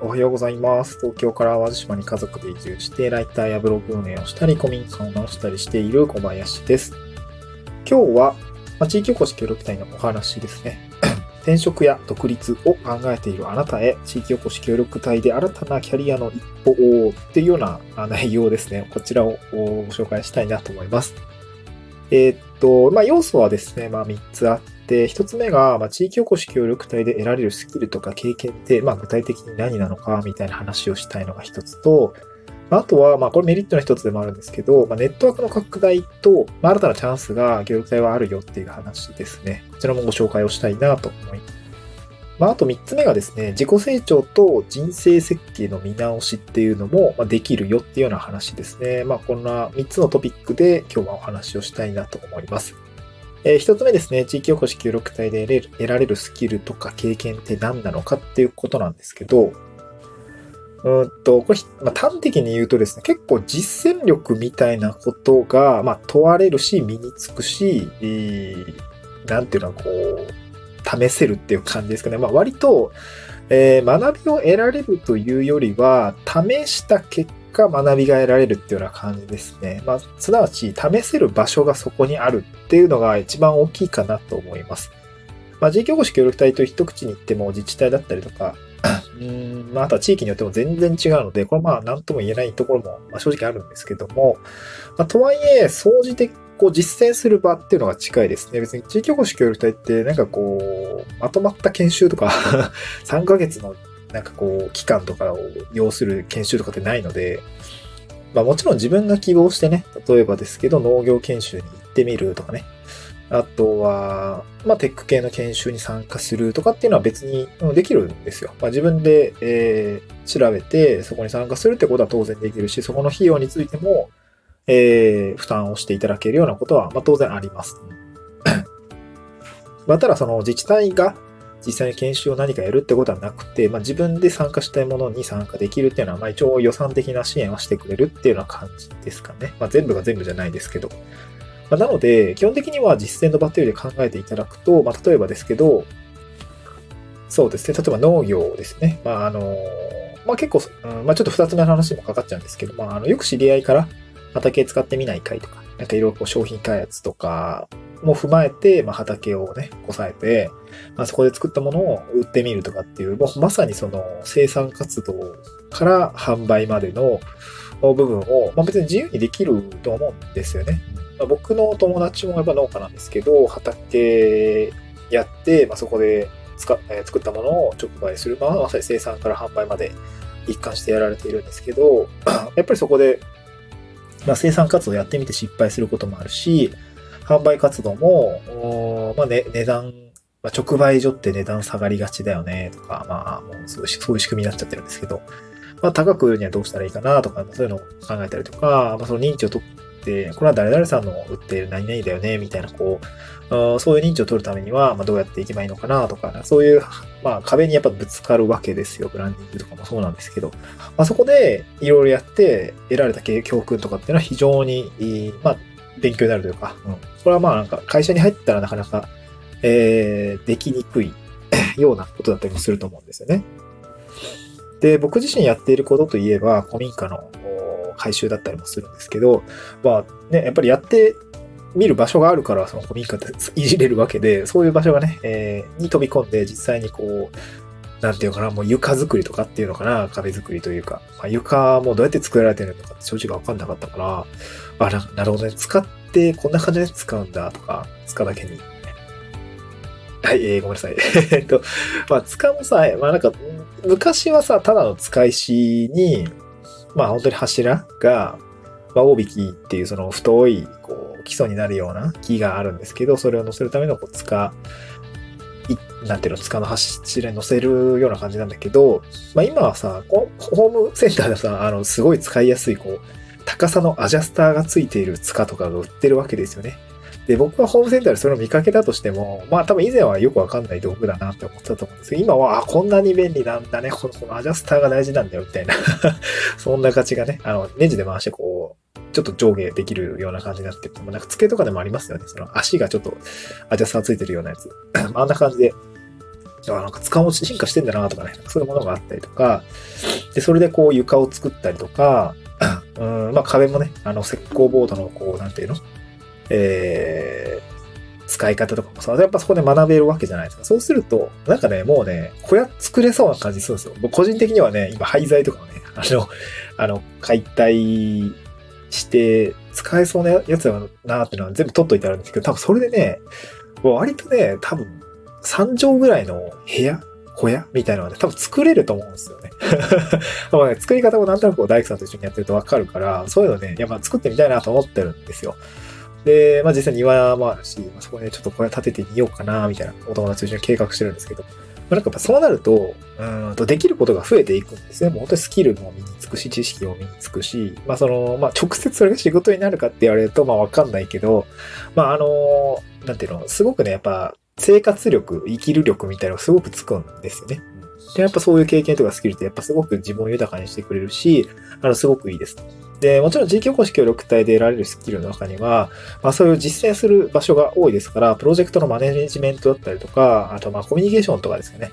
おはようございます。東京から淡路島に家族で移住して、ライターやブログ運営をしたり、古民家を直したりしている小林です。今日は、ま、地域おこし協力隊のお話ですね。転職や独立を考えているあなたへ、地域おこし協力隊で新たなキャリアの一歩をっていうような内容ですね。こちらをご紹介したいなと思います。えーっと、まあ、要素はですね、まあ、3つあって、1つ目が、まあ、地域おこし協力隊で得られるスキルとか経験って、まあ、具体的に何なのか、みたいな話をしたいのが1つと、あとは、まあ、これメリットの一つでもあるんですけど、まあ、ネットワークの拡大と、まあ、新たなチャンスが協力隊はあるよっていう話ですね。こちらもご紹介をしたいなと思います。まあ、あと3つ目がですね、自己成長と人生設計の見直しっていうのもできるよっていうような話ですね。まあ、こんな3つのトピックで今日はお話をしたいなと思います。えー、1つ目ですね、地域おこし協力隊で得られるスキルとか経験って何なのかっていうことなんですけど、うんと、これ、まあ、端的に言うとですね、結構実践力みたいなことが、まあ、問われるし、身につくし、えーなんていうのは、こう、試せるっていう感じですかね。まあ、割と、えー学びを得られるというよりは、試した結果学びが得られるっていうような感じですね。まあ、すなわち、試せる場所がそこにあるっていうのが一番大きいかなと思います。まあ、地域おこし協力隊と一口に言っても自治体だったりとか、うーん、まあ、あとは地域によっても全然違うので、これはまあ、なんとも言えないところも、まあ、正直あるんですけども、まあ、とはいえ、総じてこう実践する場っていうのが近いですね。別に地域おこし協力隊ってなんかこう、まとまった研修とか、3ヶ月のなんかこう、期間とかを要する研修とかってないので、まあもちろん自分が希望してね、例えばですけど農業研修に行ってみるとかね、あとは、まあテック系の研修に参加するとかっていうのは別にできるんですよ。まあ自分で、えー調べてそこに参加するってことは当然できるし、そこの費用についても、えー負担をしていただけるようなことは、まあ、当然あります。まあ、ただその自治体が実際に研修を何かやるってことはなくて、まあ、自分で参加したいものに参加できるっていうのは、まあ、一応予算的な支援はしてくれるっていうような感じですかね。まあ、全部が全部じゃないですけど。まあ、なので、基本的には実践の場というより考えていただくと、まあ、例えばですけど、そうですね。例えば農業ですね。まあ、あの、まあ、結構、うんまあ、ちょっと二つ目の話もかかっちゃうんですけど、まあ、あの、よく知り合いから畑使ってみないかいとか、なんかいろいろ商品開発とかも踏まえて、まあ、畑をね、こさえて、まあ、そこで作ったものを売ってみるとかっていう、もうまさにその生産活動から販売までの部分を、まあ、別に自由にできると思うんですよね。まあ、僕の友達もやっぱ農家なんですけど、畑やって、まあ、そこで使っえ作ったものを直売する、まあ、まさに生産から販売まで一貫してやられているんですけど、やっぱりそこで、まあ、生産活動やってみて失敗することもあるし、販売活動も、まあね、値段、まあ、直売所って値段下がりがちだよね、とか、まあ、もうそういう仕組みになっちゃってるんですけど、まあ、高く売るにはどうしたらいいかな、とか、そういうのを考えたりとか、まあ、その認知を取って、これは誰々さんの売っている何々だよね、みたいな、こう、そういう認知を取るためには、まあ、どうやっていけばいいのかな、とか、そういう、まあ、壁にやっぱぶつかるわけですよ。ブランディングとかもそうなんですけど、まあ、そこでいろいろやって得られた教訓とかっていうのは非常にまあ、勉強になるというか、うん。これはまあなんか会社に入ったらなかなか、えー、できにくい ようなことだったりもすると思うんですよね。で、僕自身やっていることといえば、古民家のお回収だったりもするんですけど、まあね、やっぱりやって見る場所があるから、その古民家って いじれるわけで、そういう場所がね、えーに飛び込んで実際にこう、なんていうかな、もう床作りとかっていうのかな、壁作りというか、まあ、床もどうやって作られてるのか正直わかんなかったから、あ、ななるほどね、使ってこんな感じで使うんだとか、使うだけに。はい、えー、ごめんなさい。えっと、まあ、使もさ、まあなんか、昔はさ、ただの使い石に、まあ本当に柱が、まあ、大引きっていうその太い、こう、基礎になるような木があるんですけど、それを乗せるためのこう、塚、なんていうの、塚の柱に乗せるような感じなんだけど、まあ今はさ、ホームセンターでさ、あの、すごい使いやすい、こう、高さのアジャスターがついている塚とかが売ってるわけですよね。で、僕はホームセンターでそれを見かけたとしても、まあ多分以前はよくわかんない道具だなって思ったと思うんですけど、今は、あ、こんなに便利なんだね、このこのアジャスターが大事なんだよ、みたいな。そんな感じがね、あの、ネジで回してこう、ちょっと上下できるような感じになってて、もうなんか机とかでもありますよね。その足がちょっとアジャスターついてるようなやつ。あんな感じで、あなんか使おう進化してんだなとかね、そういうものがあったりとか、で、それでこう床を作ったりとか、うん、まあ壁もね、あの石膏ボードのこう、なんていうの？えー、使い方とかもさ、やっぱそこで学べるわけじゃないですか。そうすると、なんかね、もうね、小屋作れそうな感じするんですよ。僕個人的にはね、今廃材とかもね、あの、あの、解体して使えそうなやつだなってのは全部取っといてあるんですけど、多分それでね、割とね、多分3畳ぐらいの部屋小屋みたいなのはね、多分作れると思うんですよね。まあね作り方もなんとなく大工さんと一緒にやってるとわかるから、そういうのね、やっぱ作ってみたいなと思ってるんですよ。で、まあ実際庭もあるしま、そこでちょっと小屋建ててみようかな、みたいなお友達と一緒に計画してるんですけど、まあ、なんかやっぱそうなると、うんとできることが増えていくんですね。もう本当にスキルも身につくし、知識も身につくし、まあその、まあ直接それが仕事になるかって言われると、まあわかんないけど、まああの、なんていうの、すごくね、やっぱ生活力、生きる力みたいなのがすごくつくんですよね。で、やっぱそういう経験とかスキルってやっぱすごく自分を豊かにしてくれるし、あの、すごくいいです。で、もちろん地域おこし協力隊で得られるスキルの中には、まあそういう実践する場所が多いですから、プロジェクトのマネジメントだったりとか、あとまあコミュニケーションとかですかね。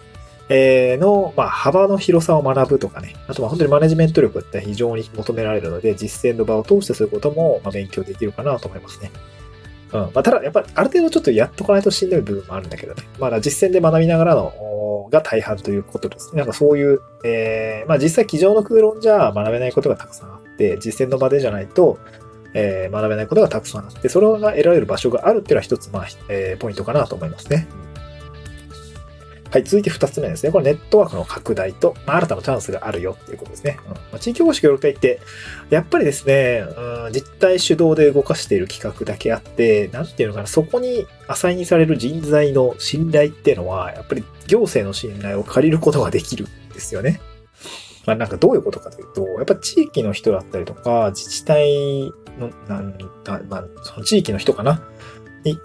えー、の、まあ、幅の広さを学ぶとかね。あとは本当にマネジメント力って非常に求められるので、実践の場を通してそういうことも、ま、勉強できるかなと思いますね。うん。まあ、ただ、やっぱりある程度ちょっとやっとかないとしんどい部分もあるんだけどね。まだ実践で学びながらのが大半ということですね。なんかそういう、えー、まあ実際机上の空論じゃ学べないことがたくさんあって、実践の場でじゃないと、えー、学べないことがたくさんあって、それが得られる場所があるっていうのは一つ、まあ、えー、ポイントかなと思いますね。はい、続いて2つ目ですね。これネットワークの拡大と、まあ、新たなチャンスがあるよっていうことですね。うんまあ、地域おこし協力隊って、やっぱりですね、うん、実態主導で動かしている企画だけあって、なんていうのかな、そこにアサインされる人材の信頼っていうのは、やっぱり行政の信頼を借りることができるんですよね。まあなんかどういうことかというと、やっぱ地域の人だったりとか、自治体の、なんだ、まあ、その地域の人かな？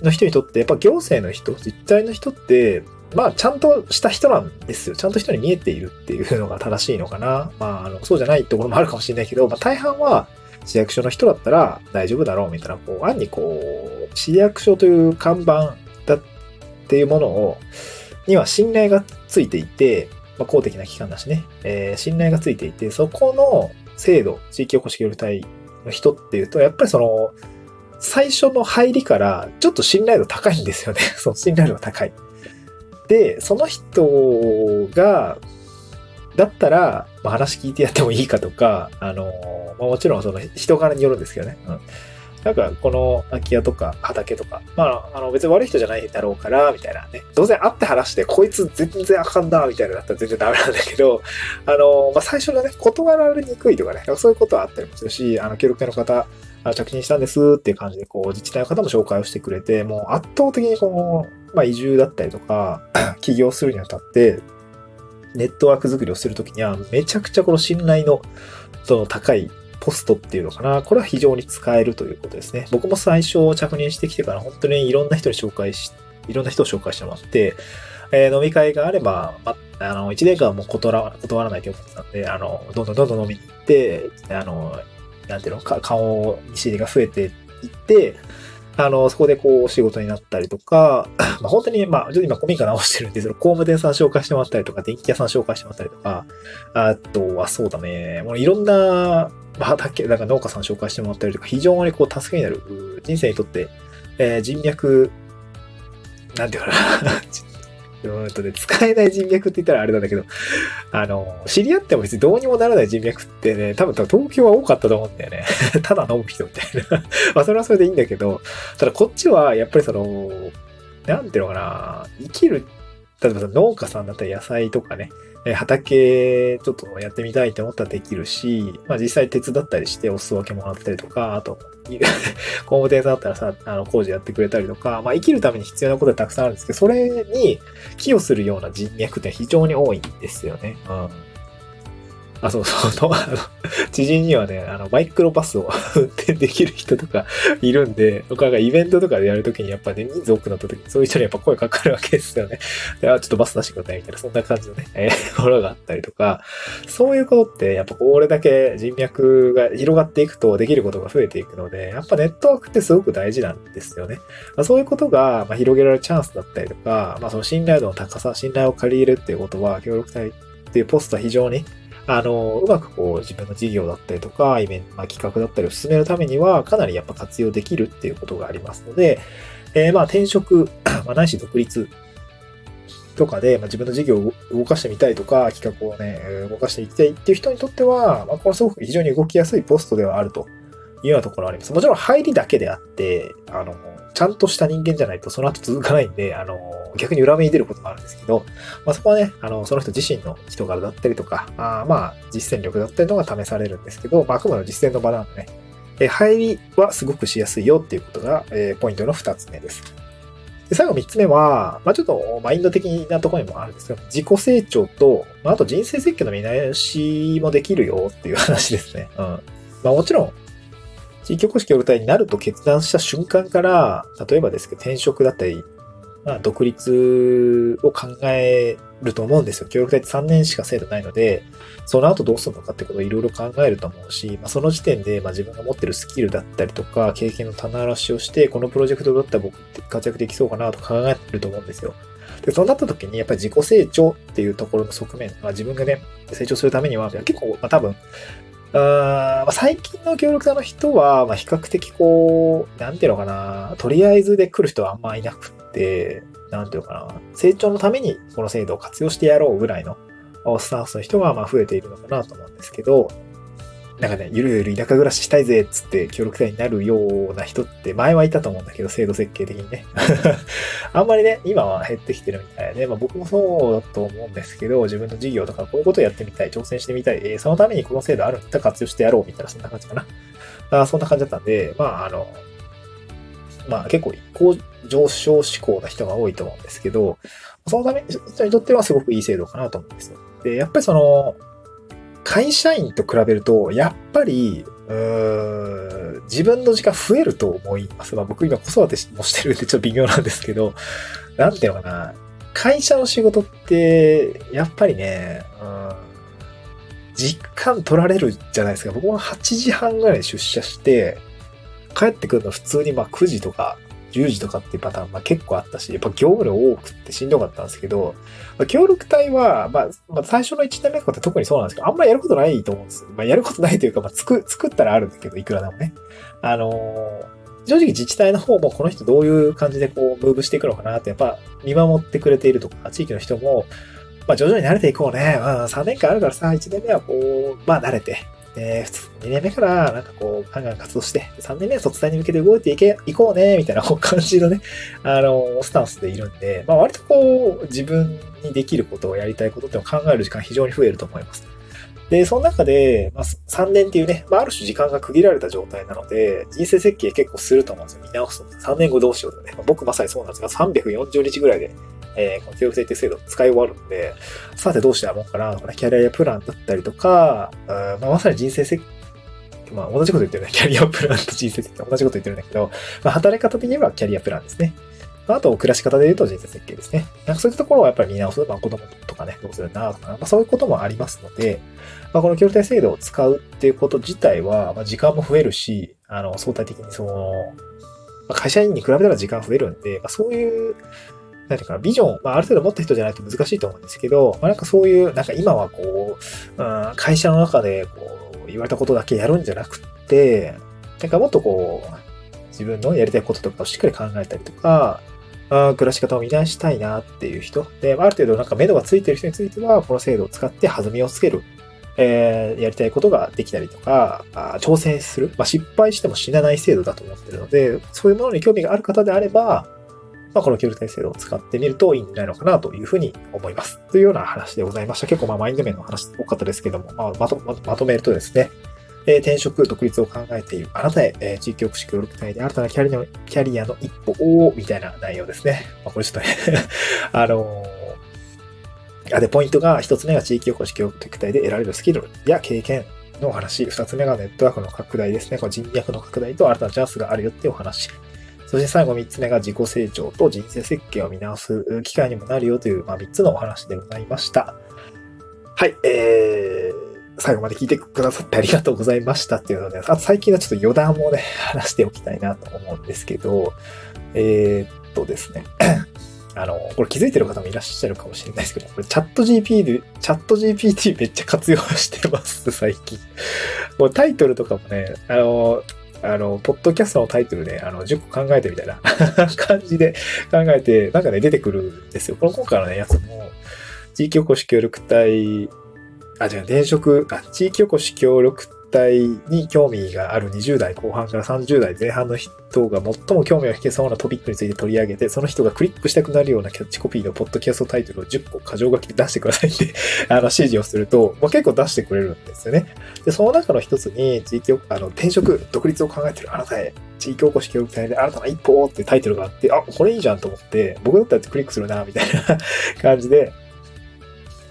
の人にとって、やっぱ行政の人、自治体の人って、まあ、ちゃんとした人なんですよ。ちゃんと人に見えているっていうのが正しいのかな。まあ、あの、そうじゃないところもあるかもしれないけど、まあ、大半は市役所の人だったら大丈夫だろうみたいな、こう、暗にこう、市役所という看板だっていうものを、には信頼がついていて、まあ、公的な機関だしね、えー、信頼がついていて、そこの制度、地域おこし協力隊の人っていうと、やっぱりその、最初の入りからちょっと信頼度高いんですよね。そう、信頼度が高い。で、その人が、だったら、まあ、話聞いてやってもいいかとか、あの、まあ、もちろんその人柄によるんですけどね。うん。なんか、この空き家とか畑とか、まあ、あの、別に悪い人じゃないだろうから、みたいなね。当然会って話して、こいつ全然あかんな、みたいなだったら全然ダメなんだけど、あの、まあ、最初のね、断られにくいとかね、そういうことはあったりもするし、あの、協力隊の方、着任したんですっていう感じで、こう、自治体の方も紹介をしてくれて、もう圧倒的にこの、まあ、移住だったりとか、起業するにあたって、ネットワーク作りをするときには、めちゃくちゃこの信頼の、その高いポストっていうのかな。これは非常に使えるということですね。僕も最初着任してきてから本当にいろんな人に紹介し、いろんな人を紹介してもらって、えー、飲み会があれば、ま、あの、1年間はもう断ら断らないと思ってたんで、あの、どんどんどんどん飲みに行って、あの、なんていうの、か顔に知りが増えていって、あの、そこでこう仕事になったりとか、まあ本当に、まあ、ちょっと今古民家直してるんでその、工務店さん紹介してもらったりとか、電気屋さん紹介してもらったりとか、あとはそうだね、もういろんな、まあ畑、なんか農家さん紹介してもらったりとか、非常にこう助けになる、人生にとって、えー、人脈、なんていうかな。うんとね、使えない人脈って言ったらあれなんだけど、あの、知り合っても別にどうにもならない人脈ってね、多分東京は多かったと思うんだよね。ただ飲む人みたいな。まあそれはそれでいいんだけど、ただこっちはやっぱりその、なんていうのかな、生きる、例えば農家さんだったら野菜とかね、畑ちょっとやってみたいって思ったらできるし、まあ実際手伝ったりしてお裾分けもらったりとか、あと、工務店さんだったらさ、あの工事やってくれたりとか、まあ生きるために必要なことはたくさんあるんですけど、それに寄与するような人脈って非常に多いんですよね。うん。あ、そうそう、あの、知人にはね、あの、マイクロバスを 運転できる人とかいるんで、僕がイベントとかでやるときにやっぱね、人数多くなったときに、そういう人にやっぱ声かかるわけですよね。で、あ、ちょっとバス出してくださいみたいな、そんな感じのね、えー、ものがあったりとか、そういうことって、やっぱこれだけ人脈が広がっていくとできることが増えていくので、やっぱネットワークってすごく大事なんですよね。まあ、そういうことが、まあ、広げられるチャンスだったりとか、まあ、その信頼度の高さ、信頼を借り入れるっていうことは、協力隊っていうポストは非常にあの、うまくこう自分の事業だったりとか、イベント、まあ、企画だったりを進めるためには、かなりやっぱ活用できるっていうことがありますので、えー、まあ転職、まあ、ないし独立とかで、まあ、自分の事業を動かしてみたいとか、企画をね、動かしていきたいっていう人にとっては、まあ、これすごく非常に動きやすいポストではあるというようなところあります。もちろん入りだけであって、あの、ちゃんとした人間じゃないとその後続かないんで、あの、逆に裏目に出ることもあるんですけど、まあ、そこはね、あの、その人自身の人柄だったりとか、あまあ、実践力だったりのが試されるんですけど、まあ、あくまで実践の場なんでね、え入りはすごくしやすいよっていうことが、えー、ポイントの二つ目です。で最後三つ目は、まあ、ちょっとマインド的なところにもあるんですけど、自己成長と、まあ、あと人生設計の見直しもできるよっていう話ですね。うん。まあ、もちろん、地域おこし協力隊になると決断した瞬間から、例えばですけど、転職だったり、まあ、独立を考えると思うんですよ。協力隊って3年しか制度ないので、その後どうするのかってことをいろいろ考えると思うし、まあ、その時点で、ま、自分が持ってるスキルだったりとか、経験の棚卸しをして、このプロジェクトだったら僕って活躍できそうかなと考えてると思うんですよ。で、そうなった時に、やっぱり自己成長っていうところの側面、まあ、自分がね、成長するためには、結構、まあ、多分、あ最近の協力者の人は、まあ、比較的こう、なんていうのかな、とりあえずで来る人はあんまいなくって、なんていうのかな、成長のためにこの制度を活用してやろうぐらいのスタンスの人がまあ増えているのかなと思うんですけど、なんかね、ゆるゆる田舎暮らししたいぜっつって協力隊になるような人って前はいたと思うんだけど、制度設計的にね。あんまりね、今は減ってきてるみたいで、まあ僕もそうだと思うんですけど、自分の事業とかこういうことをやってみたい、挑戦してみたい、えー、そのためにこの制度あるんだったら活用してやろうみたいな、そんな感じかな。あそんな感じだったんで、まああの、まあ結構高上昇志向な人が多いと思うんですけど、そのために、人にとってはすごくいい制度かなと思うんですよ。で、やっぱりその、会社員と比べると、やっぱり、自分の時間増えると思います。まあ僕今子育てもしてるんでちょっと微妙なんですけど、なんていうのかな。会社の仕事って、やっぱりね、うん、時間取られるじゃないですか。僕も8時半ぐらい出社して、帰ってくるの普通にまあ9時とか10時とかっていうパターン、まあ、結構あったし、やっぱ業務量多くってしんどかったんですけど、まあ、協力隊は、まあ、まあ、最初の1年目とかって特にそうなんですけど、あんまりやることないと思うんです。まあ、やることないというか、まあ、作、作ったらあるんだけど、いくらでもね。あのー正直自治体の方もこの人どういう感じでこう、ムーブしていくのかなって、やっぱ見守ってくれているとか、地域の人も、まあ徐々に慣れていこうね。まあ3年間あるからさ、1年目はこう、まあ慣れて、で、2年目からなんかこう、ガンガン活動して、3年目は卒大に向けて動いていけ、いこうね、みたいな 感じのね、あの、スタンスでいるんで、まあ割とこう、自分にできることをやりたいことっていうのを考える時間非常に増えると思います。で、その中で、まあ、3年っていうね、まあ、ある種時間が区切られた状態なので、人生設計結構すると思うんですよ。見直すと。3年後どうしようとかね。まあ、僕まさにそうなんですが、340日ぐらいでえー、この教育制定制度を使い終わるので、さてどうしてやろうかなとかね、キャリアプランだったりとか、あまあ、まさに人生設計、まあ同じこと言ってるね。キャリアプランと人生設計同じこと言ってるんだけど、まあ働き方的にはキャリアプランですね。あと、暮らし方で言うと人生設計ですね。なんかそういったところをやっぱり見直す。まあ子供とかね、どうするんだとか、まあそういうこともありますので、まあこの協力隊制度を使うっていうこと自体は、まあ時間も増えるし、あの、相対的にその、まあ、会社員に比べたら時間増えるんで、まあそういうなんていうかビジョン、まあ、ある程度持った人じゃないと難しいと思うんですけど、まあ、なんかそういう、なんか今はこう、うん、会社の中でこう、言われたことだけやるんじゃなくて、なんかもっとこう、自分のやりたいこととかをしっかり考えたりとか、あ暮らし方を見直したいなっていう人。で、ある程度なんか目処がついてる人については、この制度を使って弾みをつける。えー、やりたいことができたりとか、あ挑戦する。まあ、失敗しても死なない制度だと思ってるので、そういうものに興味がある方であれば、まあ、この協力体制度を使ってみるといいんじゃないのかなというふうに思います。というような話でございました。結構まあマインド面の話多かったですけども、まあ、まとまとめるとですね、えー、転職、独立を考えているあなたへ、えー、地域福祉協力隊で新たなキャリアのキャリアの一歩を、みたいな内容ですね。まあ、これちょっとね あのー、あで、ポイントが、一つ目が地域おこし協力隊で得られるスキルや経験のお話。二つ目がネットワークの拡大ですね。こ人脈の拡大と新たなチャンスがあるよっていうお話。そして最後三つ目が自己成長と人生設計を見直す機会にもなるよという、まあ、3つのお話でございました。はい、えー、最後まで聞いてくださってありがとうございましたっていうので、あと最近はちょっと余談もね、話しておきたいなと思うんですけど、えー、っとですね。あの、これ気づいてる方もいらっしゃるかもしれないですけど、これチャット GP で、チャット GPT めっちゃ活用してます、最近。もうタイトルとかもね、あの、あの、ポッドキャストのタイトルで、あの、10個考えてみたいな 感じで考えて、なんかね、出てくるんですよ。この今回のね、やつも、地域おこし協力隊あ、違う、転職、あ、地域おこし協力隊に興味がある20代後半から30代前半の人が最も興味を引けそうなトピックについて取り上げて、その人がクリックしたくなるようなキャッチコピーのポッドキャストタイトルを10個過剰書きで出してくださいってあの、指示をすると、まあ、結構出してくれるん。ですよね。で、その中の一つに、地域あの、転職、独立を考えてるあなたへ、地域おこし協力隊で新たな一歩ってタイトルがあって、あ、これいいじゃん。と思って、僕だったらクリックするな、みたいな感じで、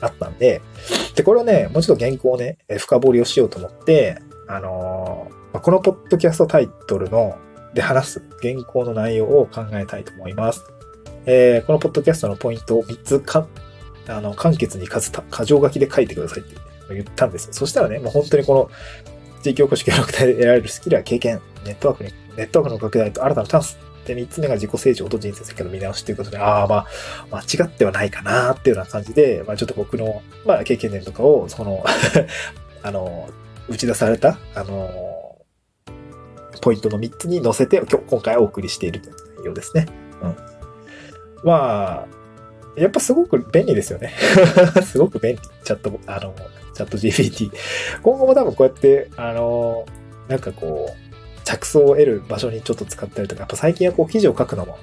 あったんで、で、これをね、もうちょっと原稿をね、深掘りをしようと思って、あのー、このポッドキャストタイトルの、で話す原稿の内容を考えたいと思います。えー、このポッドキャストのポイントを3つか、あの、簡潔に数、箇条書きで書いてくださいって言ったんですよ。そしたらね、もう本当にこの、地域おこし協力隊で得られるスキルや経験、ネットワークに、ネットワークの拡大と新たなチャンスで、三つ目が自己成長と人生設計の見直しということで、ああ、まあ、間違ってはないかなっていうような感じで、まあ、ちょっと僕の、まあ、経験談とかを、その あの、打ち出された、あの、ポイントの3つに載せて、今日、今回お送りしているという内容ですね。うん。まあ、やっぱすごく便利ですよね。すごく便利。チャット、あの、チャット GPT。今後も多分こうやって、あの、なんかこう、着想を得る場所にちょっと使ったりとか、やっぱ最近はこう記事を書くのも、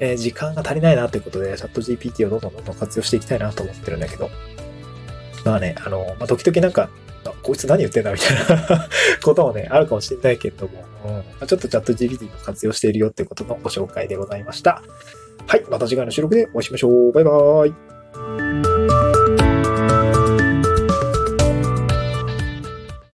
えー、時間が足りないなということで、チャット GPT をどんどんどんどん活用していきたいなと思ってるんだけど、まあね、あの、まあ、時々なんか、こいつ何言ってんだみたいな こともね、あるかもしれないけれども、うん、ちょっとチャット GPT も活用しているよってことのご紹介でございました。はい、また次回の収録でお会いしましょう。バイバーイ。